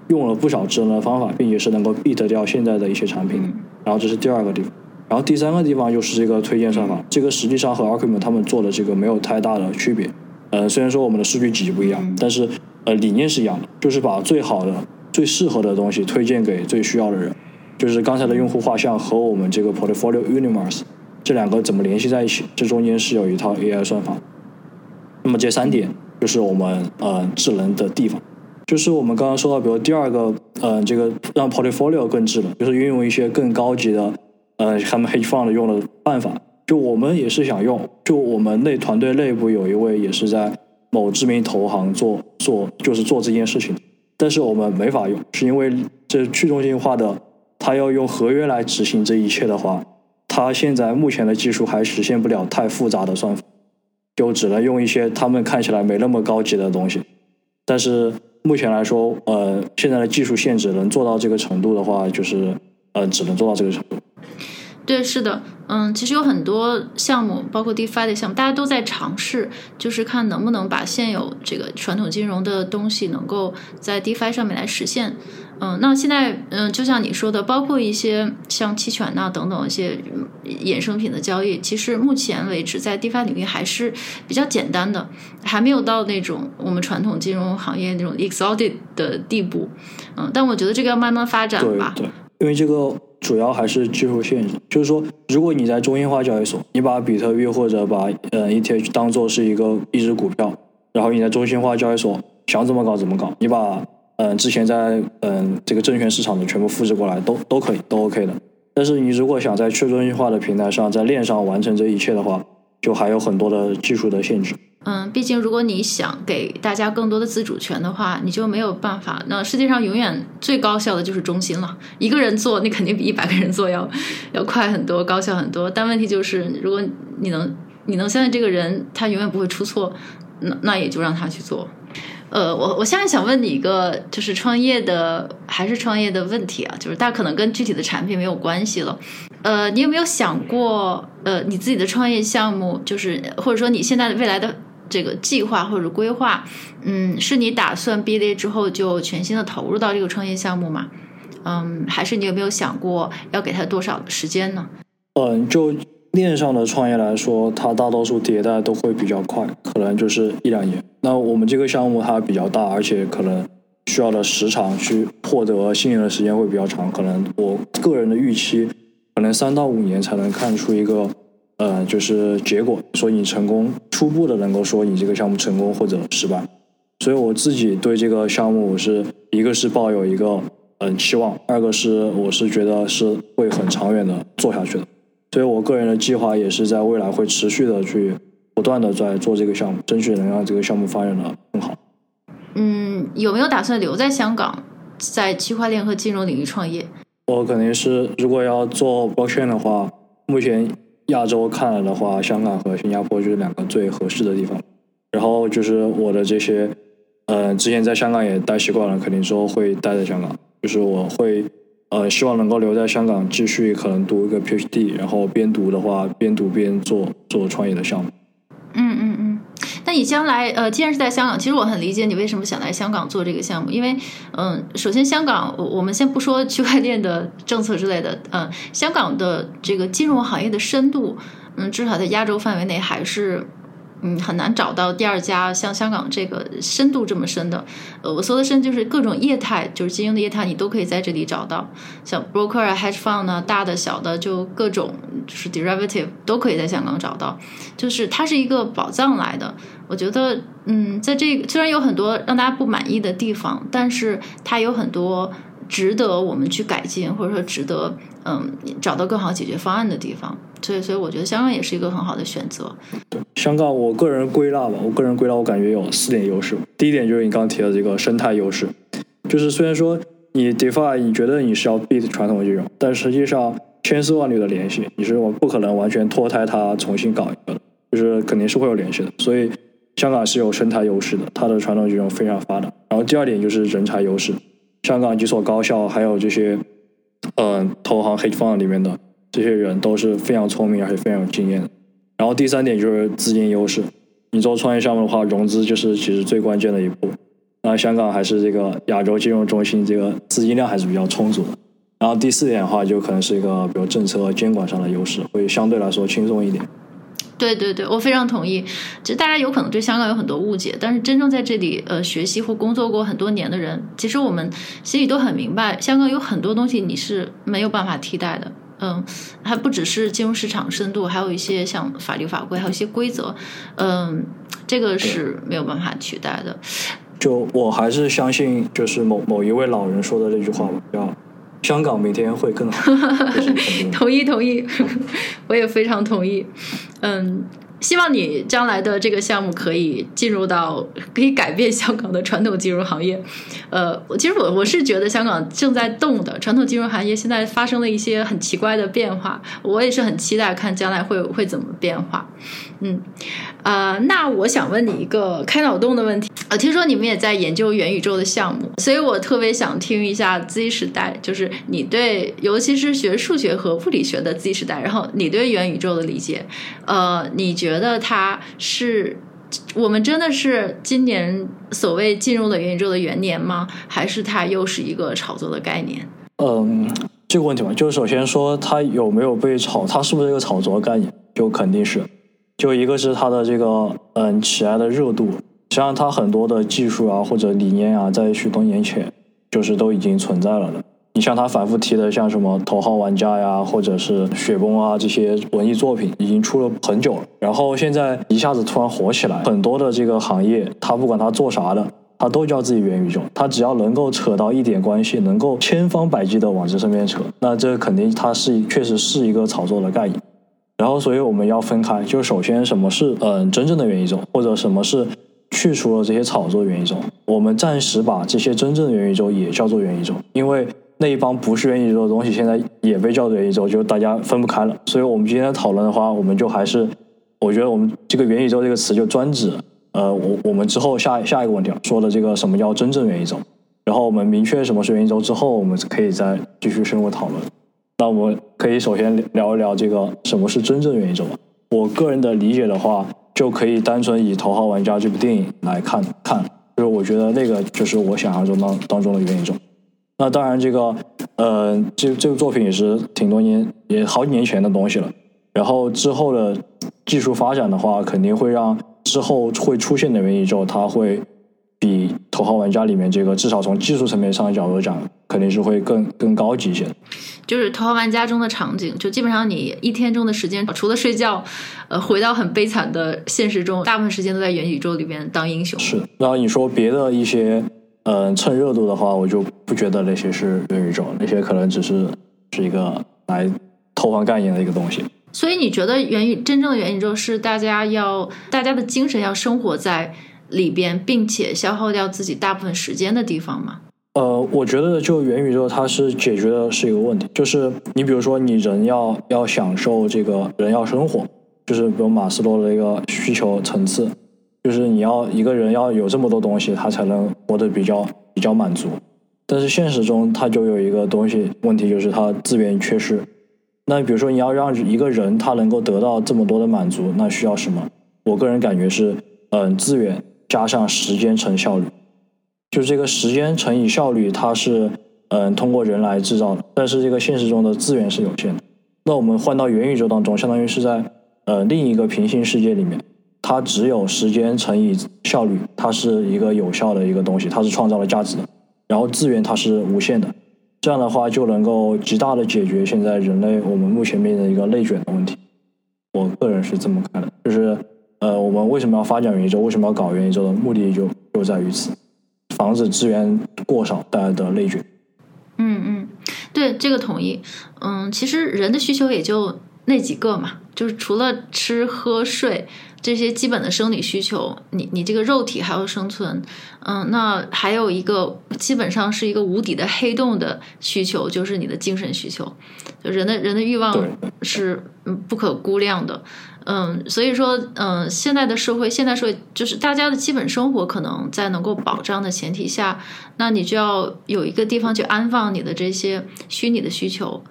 S2: 用了不少智能的方法，并且是能够 beat 掉现在的一些产品。然后这是第二个地方。然后第三个地方就是这个推荐算法，这个实际上和 a r c h i m 他们做的这个没有太大的区别。呃，虽然说我们的数据集不一样，但是呃理念是一样的，就是把最好的、最适合的东西推荐给最需要的人。就是刚才的用户画像和我们这个 Portfolio Universe 这两个怎么联系在一起？这中间是有一套 AI 算法。那么这三点就是我们呃智能的地方。就是我们刚刚说到，比如第二个，嗯，这个让 Portfolio 更智能，就是运用一些更高级的。呃，他们 hedge fund 用的办法，就我们也是想用。就我们内团队内部有一位也是在某知名投行做做，就是做这件事情。但是我们没法用，是因为这去中心化的，他要用合约来执行这一切的话，他现在目前的技术还实现不了太复杂的算法，就只能用一些他们看起来没那么高级的东西。但是目前来说，呃，现在的技术限制能做到这个程度的话，就是呃，只能做到这个程度。
S3: 对，是的，嗯，其实有很多项目，包括 DeFi 的项目，大家都在尝试，就是看能不能把现有这个传统金融的东西，能够在 DeFi 上面来实现。嗯，那现在，嗯，就像你说的，包括一些像期权呐等等一些衍生品的交易，其实目前为止在 DeFi 领域还是比较简单的，还没有到那种我们传统金融行业那种 exotic 的地步。嗯，但我觉得这个要慢慢发展吧。
S2: 对，因为这个。主要还是技术限制，就是说，如果你在中心化交易所，你把比特币或者把呃 ETH 当做是一个一只股票，然后你在中心化交易所想怎么搞怎么搞，你把嗯之前在嗯这个证券市场的全部复制过来都都可以，都 OK 的。但是你如果想在去中心化的平台上，在链上完成这一切的话，就还有很多的技术的限制。
S3: 嗯，毕竟如果你想给大家更多的自主权的话，你就没有办法。那世界上永远最高效的就是中心了，一个人做，你肯定比一百个人做要要快很多，高效很多。但问题就是，如果你能你能相信这个人，他永远不会出错，那那也就让他去做。呃，我我现在想问你一个，就是创业的还是创业的问题啊，就是大家可能跟具体的产品没有关系了。呃，你有没有想过，呃，你自己的创业项目，就是或者说你现在的未来的。这个计划或者规划？嗯，是你打算毕业之后就全心的投入到这个创业项目吗？嗯，还是你有没有想过要给他多少的时间呢？
S2: 嗯，就链上的创业来说，它大多数迭代都会比较快，可能就是一两年。那我们这个项目它比较大，而且可能需要的时长去获得信任的时间会比较长。可能我个人的预期，可能三到五年才能看出一个，呃，就是结果，说你成功，初步的能够说你这个项目成功或者失败。所以我自己对这个项目，我是一个是抱有一个。嗯，期望。二个是，我是觉得是会很长远的做下去的，所以我个人的计划也是在未来会持续的去不断的在做这个项目，争取能让这个项目发展的更好。
S3: 嗯，有没有打算留在香港，在区块链和金融领域创业？
S2: 我肯定是，如果要做 blockchain 的话，目前亚洲看来的话，香港和新加坡就是两个最合适的地方。然后就是我的这些，呃，之前在香港也待习惯了，肯定说会待在香港。就是我会，呃，希望能够留在香港继续可能读一个 PhD，然后边读的话边读边做做创业的项目。
S3: 你将来呃，既然是在香港，其实我很理解你为什么想来香港做这个项目，因为嗯，首先香港，我们先不说区块链的政策之类的，嗯，香港的这个金融行业的深度，嗯，至少在亚洲范围内还是。嗯，很难找到第二家像香港这个深度这么深的。呃，我说的深就是各种业态，就是金融的业态，你都可以在这里找到。像 broker 啊、hedge fund 呢，大的小的，就各种就是 derivative 都可以在香港找到。就是它是一个宝藏来的。我觉得，嗯，在这个虽然有很多让大家不满意的地方，但是它有很多值得我们去改进，或者说值得嗯找到更好解决方案的地方。所以，所以我觉得香港也是一个很好的选择。
S2: 香港，我个人归纳吧，我个人归纳，我感觉有四点优势。第一点就是你刚刚提的这个生态优势，就是虽然说你 DeFi 你觉得你是要 beat 传统金融，但实际上千丝万缕的联系，你是我不可能完全脱胎它重新搞一个的，就是肯定是会有联系的。所以香港是有生态优势的，它的传统金融非常发达。然后第二点就是人才优势，香港几所高校还有这些，嗯，投行 hedge fund 里面的。这些人都是非常聪明而且非常有经验的。然后第三点就是资金优势，你做创业项目的话，融资就是其实最关键的一步。那香港还是这个亚洲金融中心，这个资金量还是比较充足的。然后第四点的话，就可能是一个比如政策监管上的优势，会相对来说轻松一点。
S3: 对对对，我非常同意。其实大家有可能对香港有很多误解，但是真正在这里呃学习或工作过很多年的人，其实我们心里都很明白，香港有很多东西你是没有办法替代的。嗯，还不只是金融市场深度，还有一些像法律法规，还有一些规则，嗯，这个是没有办法取代的。
S2: 就我还是相信，就是某某一位老人说的那句话吧，叫“香港明天会更好”。
S3: 同意，同意，我也非常同意。嗯。希望你将来的这个项目可以进入到可以改变香港的传统金融行业。呃，其实我我是觉得香港正在动的传统金融行业现在发生了一些很奇怪的变化，我也是很期待看将来会会怎么变化。嗯，啊，那我想问你一个开脑洞的问题。呃，听说你们也在研究元宇宙的项目，所以我特别想听一下 Z 时代，就是你对，尤其是学数学和物理学的 Z 时代，然后你对元宇宙的理解。呃，你觉得它是我们真的是今年所谓进入了元宇宙的元年吗？还是它又是一个炒作的概念？
S2: 嗯，这个问题嘛，就是首先说它有没有被炒，它是不是一个炒作概念？就肯定是。就一个是它的这个嗯起来的热度。实际上，它很多的技术啊或者理念啊，在许多年前就是都已经存在了的。你像他反复提的，像什么头号玩家呀，或者是雪崩啊这些文艺作品，已经出了很久了。然后现在一下子突然火起来，很多的这个行业，他不管他做啥的，他都叫自己元宇宙。他只要能够扯到一点关系，能够千方百计的往这上面扯，那这肯定它是确实是一个炒作的概念。然后，所以我们要分开，就是首先什么是嗯真正的元宇宙，或者什么是。去除了这些炒作元宇宙，我们暂时把这些真正的元宇宙也叫做元宇宙，因为那一帮不是元宇宙的东西现在也被叫做元宇宙，就大家分不开了。所以，我们今天讨论的话，我们就还是，我觉得我们这个元宇宙这个词就专指，呃，我我们之后下下一个问题说的这个什么叫真正元宇宙，然后我们明确什么是元宇宙之后，我们可以再继续深入讨论。那我们可以首先聊一聊这个什么是真正元宇宙。我个人的理解的话。就可以单纯以《头号玩家》这部电影来看看，就是我觉得那个就是我想象中当当中的元宇宙。那当然，这个呃，这这部作品也是挺多年，也好几年前的东西了。然后之后的技术发展的话，肯定会让之后会出现的元宇宙，它会比《头号玩家》里面这个至少从技术层面上的角度讲，肯定是会更更高级一些。
S3: 就是《头号玩家》中的场景，就基本上你一天中的时间，除了睡觉，呃，回到很悲惨的现实中，大部分时间都在元宇宙里边当英雄。
S2: 是。然后你说别的一些，嗯，蹭热度的话，我就不觉得那些是元宇宙，那些可能只是是一个来偷换概念的一个东西。
S3: 所以你觉得元宇真正的元宇宙是大家要大家的精神要生活在里边，并且消耗掉自己大部分时间的地方吗？
S2: 呃，我觉得就元宇宙它是解决的是一个问题，就是你比如说你人要要享受这个人要生活，就是比如马斯洛的一个需求层次，就是你要一个人要有这么多东西，他才能活得比较比较满足。但是现实中他就有一个东西问题，就是他资源缺失。那比如说，你要让一个人他能够得到这么多的满足，那需要什么？我个人感觉是，嗯，资源加上时间乘效率，就是这个时间乘以效率，它是嗯通过人来制造的，但是这个现实中的资源是有限的。那我们换到元宇宙当中，相当于是在呃另一个平行世界里面，它只有时间乘以效率，它是一个有效的一个东西，它是创造了价值的，然后资源它是无限的。这样的话就能够极大的解决现在人类我们目前面临的一个内卷的问题。我个人是这么看的，就是呃，我们为什么要发展元宇宙？为什么要搞元宇宙的目的就就在于此，防止资源过少带来的内卷。
S3: 嗯嗯，对，这个同意。嗯，其实人的需求也就那几个嘛，就是除了吃喝睡。这些基本的生理需求，你你这个肉体还要生存，嗯，那还有一个基本上是一个无底的黑洞的需求，就是你的精神需求。就人的人的欲望是不可估量的，嗯，所以说，嗯，现在的社会，现代社会就是大家的基本生活可能在能够保障的前提下，那你就要有一个地方去安放你的这些虚拟的需求，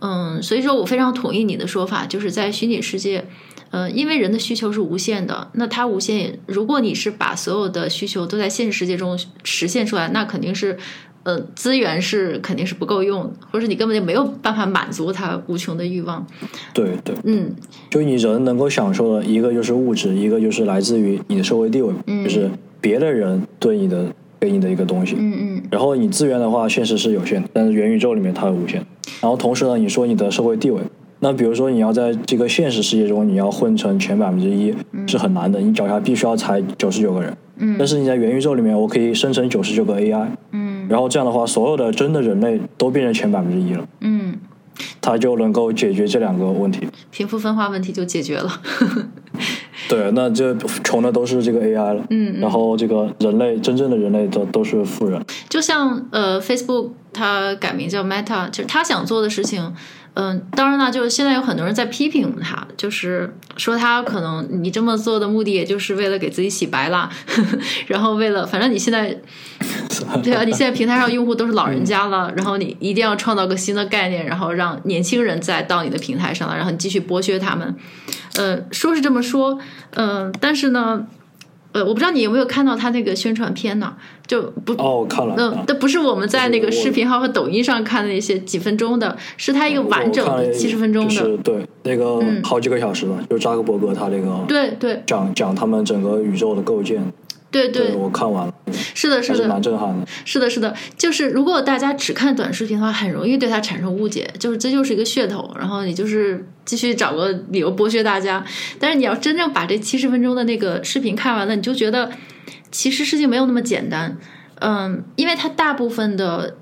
S3: 嗯，所以说我非常同意你的说法，就是在虚拟世界。呃，因为人的需求是无限的，那它无限，如果你是把所有的需求都在现实世界中实现出来，那肯定是，呃，资源是肯定是不够用，或者你根本就没有办法满足他无穷的欲望。
S2: 对对，
S3: 嗯，
S2: 就你人能够享受的一个就是物质，一个就是来自于你的社会地位，就是别的人对你的给你的一个东西。
S3: 嗯嗯。
S2: 然后你资源的话，现实是有限的，但是元宇宙里面它是无限。然后同时呢，你说你的社会地位。那比如说，你要在这个现实世界中，你要混成前百分之一是很难的，你脚下必须要踩九十九个人。
S3: 嗯。
S2: 但是你在元宇宙里面，我可以生成九十九个 AI。
S3: 嗯。
S2: 然后这样的话，所有的真的人类都变成前百分之一了。
S3: 嗯。
S2: 它就能够解决这两个问题。
S3: 贫富分化问题就解决了。
S2: 对，那这穷的都是这个 AI 了。
S3: 嗯。
S2: 然后这个人类真正的人类都都是富人。
S3: 就像呃，Facebook 它改名叫 Meta，就是他想做的事情。嗯，当然了，就是现在有很多人在批评他，就是说他可能你这么做的目的，也就是为了给自己洗白了，然后为了反正你现在，对啊，你现在平台上用户都是老人家了，然后你一定要创造个新的概念，然后让年轻人再到你的平台上了，然后你继续剥削他们。呃，说是这么说，嗯，但是呢。呃，我不知道你有没有看到他那个宣传片呢？就不
S2: 哦，看了。
S3: 嗯，那不是我们在那个视频号和抖音上看的那些几分钟的，是他一个完整的七十分钟
S2: 的。对，那个好几个小时的，就是扎克伯格他那个。
S3: 对对。
S2: 讲讲他们整个宇宙的构建。
S3: 对对，
S2: 我看完了。
S3: 是的，是的，
S2: 蛮震撼的。
S3: 是的，是的，就是如果大家只看短视频的话，很容易对它产生误解，就是这就是一个噱头，然后你就是继续找个理由剥削大家。但是你要真正把这七十分钟的那个视频看完了，你就觉得其实事情没有那么简单。嗯，因为它大部分的，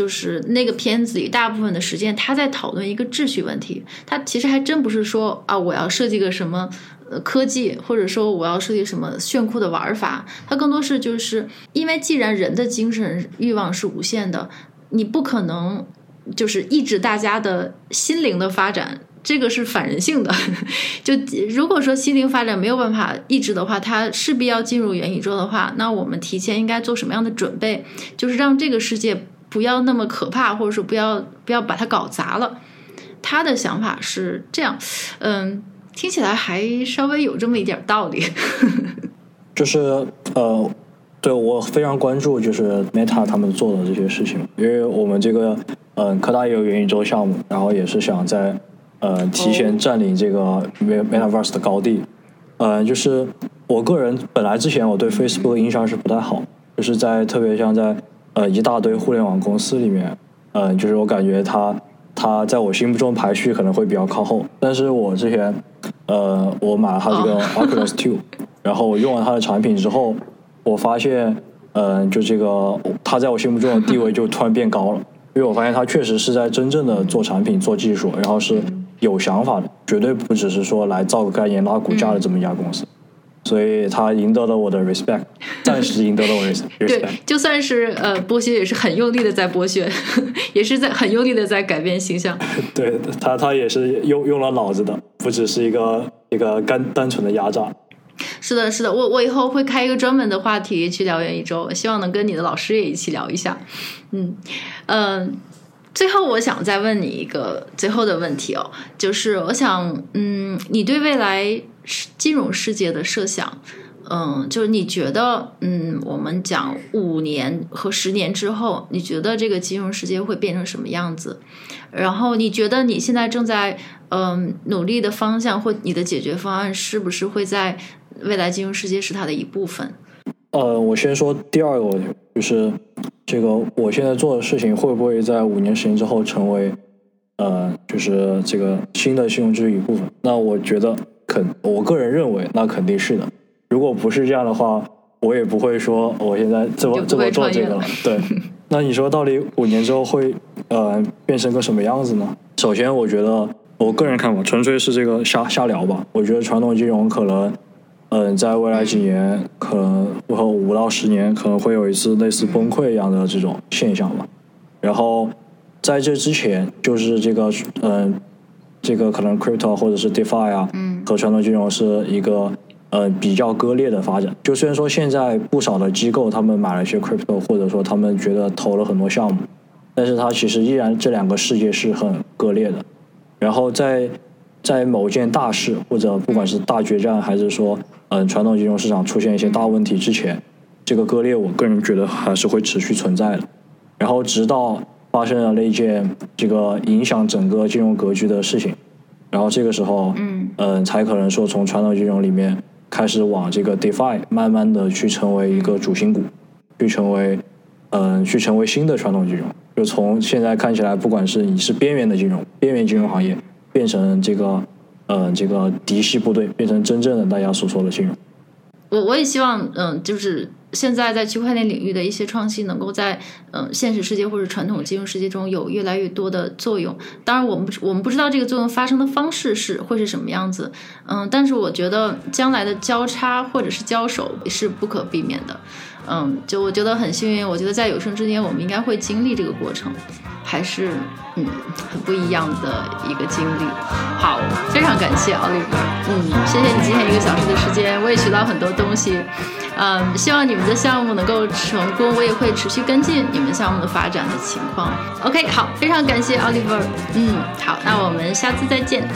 S3: 就是那个片子里大部分的时间，他在讨论一个秩序问题。他其实还真不是说啊，我要设计个什么。呃，科技或者说我要设计什么炫酷的玩法，它更多是就是因为既然人的精神欲望是无限的，你不可能就是抑制大家的心灵的发展，这个是反人性的。就如果说心灵发展没有办法抑制的话，它势必要进入元宇宙的话，那我们提前应该做什么样的准备？就是让这个世界不要那么可怕，或者说不要不要把它搞砸了。他的想法是这样，嗯。听起来还稍微有这么一点道理。
S2: 就是呃，对我非常关注，就是 Meta 他们做的这些事情，因为我们这个嗯科大也有元宇宙项目，然后也是想在呃提前占领这个 Metaverse 的高地。嗯，就是我个人本来之前我对 Facebook 印象是不太好，就是在特别像在呃一大堆互联网公司里面，嗯，就是我感觉它它在我心目中排序可能会比较靠后。但是我之前呃我买了它这个 Oculus Two。然后我用了它的产品之后，我发现，嗯，就这个，它在我心目中的地位就突然变高了，因为我发现它确实是在真正的做产品、做技术，然后是有想法的，绝对不只是说来造个概念、拉股价的这么一家公司，所以他赢得了我的 respect，暂时赢得了我 respect。
S3: 对，就算是呃剥削，也是很用力的在剥削，也是在很用力的在改变形象。
S2: 对他，他也是用用了脑子的，不只是一个一个单单纯的压榨。
S3: 是的，是的，我我以后会开一个专门的话题去聊元宇宙，希望能跟你的老师也一起聊一下。嗯嗯，最后我想再问你一个最后的问题哦，就是我想，嗯，你对未来金融世界的设想，嗯，就是你觉得，嗯，我们讲五年和十年之后，你觉得这个金融世界会变成什么样子？然后你觉得你现在正在嗯努力的方向或你的解决方案是不是会在？未来金融世界是它的一部分。
S2: 呃，我先说第二个问题，就是这个我现在做的事情会不会在五年、十年之后成为呃，就是这个新的信用制一部分？那我觉得肯，我个人认为那肯定是的。如果不是这样的话，我也不会说我现在这么这么做这个了。对，那你说到底五年之后会呃变成个什么样子呢？首先，我觉得我个人看法纯粹是这个瞎瞎聊吧。我觉得传统金融可能。嗯，在未来几年，可能和五到十年，可能会有一次类似崩溃一样的这种现象吧。然后在这之前，就是这个嗯，这个可能 crypto 或者是 defi 啊，和传统金融是一个呃比较割裂的发展。就虽然说现在不少的机构他们买了一些 crypto，或者说他们觉得投了很多项目，但是它其实依然这两个世界是很割裂的。然后在在某件大事或者不管是大决战，还是说嗯，传统金融市场出现一些大问题之前，这个割裂，我个人觉得还是会持续存在的。然后直到发生了那件这个影响整个金融格局的事情，然后这个时候，嗯，嗯，才可能说从传统金融里面开始往这个 DeFi 慢慢的去成为一个主心骨，去成为，嗯，去成为新的传统金融。就从现在看起来，不管是你是边缘的金融，边缘金融行业，变成这个。呃，这个嫡系部队变成真正的大家所说的金融。
S3: 我我也希望，嗯，就是现在在区块链领域的一些创新，能够在嗯现实世界或者传统金融世界中有越来越多的作用。当然，我们不我们不知道这个作用发生的方式是会是什么样子，嗯，但是我觉得将来的交叉或者是交手是不可避免的。嗯，就我觉得很幸运，我觉得在有生之年，我们应该会经历这个过程，还是嗯很不一样的一个经历。好，非常感谢奥利弗，嗯，谢谢你今天一个小时的时间，我也学到很多东西。嗯，希望你们的项目能够成功，我也会持续跟进你们项目的发展的情况。OK，好，非常感谢奥利弗，嗯，好，那我们下次再见。